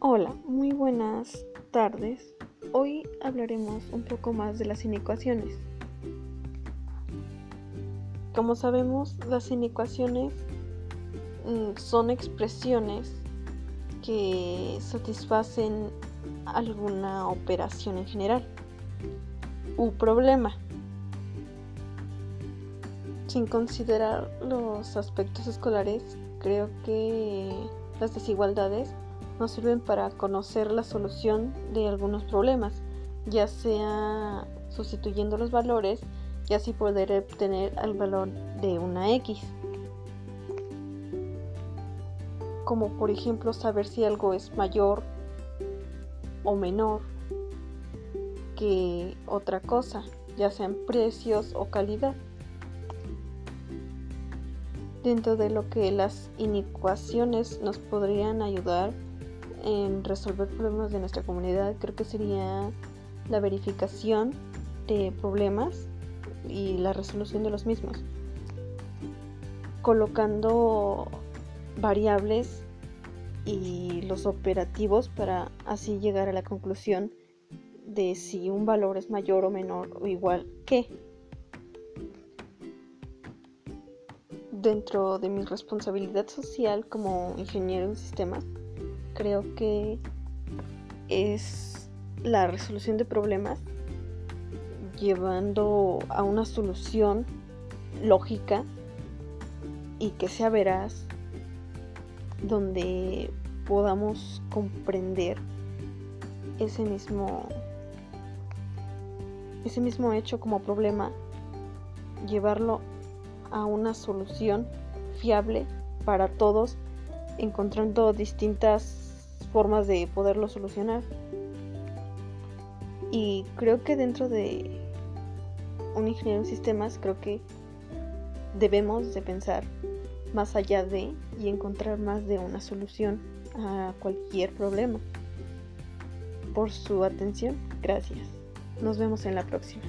Hola, muy buenas tardes. Hoy hablaremos un poco más de las inecuaciones. Como sabemos, las inecuaciones mm, son expresiones que satisfacen alguna operación en general u problema sin considerar los aspectos escolares creo que las desigualdades nos sirven para conocer la solución de algunos problemas, ya sea sustituyendo los valores y así poder obtener el valor de una X. Como por ejemplo saber si algo es mayor o menor que otra cosa, ya sean precios o calidad. Dentro de lo que las inecuaciones nos podrían ayudar en resolver problemas de nuestra comunidad, creo que sería la verificación de problemas y la resolución de los mismos, colocando variables y los operativos para así llegar a la conclusión de si un valor es mayor o menor o igual que. Dentro de mi responsabilidad social como ingeniero en sistemas, creo que es la resolución de problemas llevando a una solución lógica y que sea veraz donde podamos comprender ese mismo ese mismo hecho como problema llevarlo a una solución fiable para todos, encontrando distintas formas de poderlo solucionar. Y creo que dentro de un ingeniero en sistemas, creo que debemos de pensar más allá de y encontrar más de una solución a cualquier problema. Por su atención, gracias. Nos vemos en la próxima.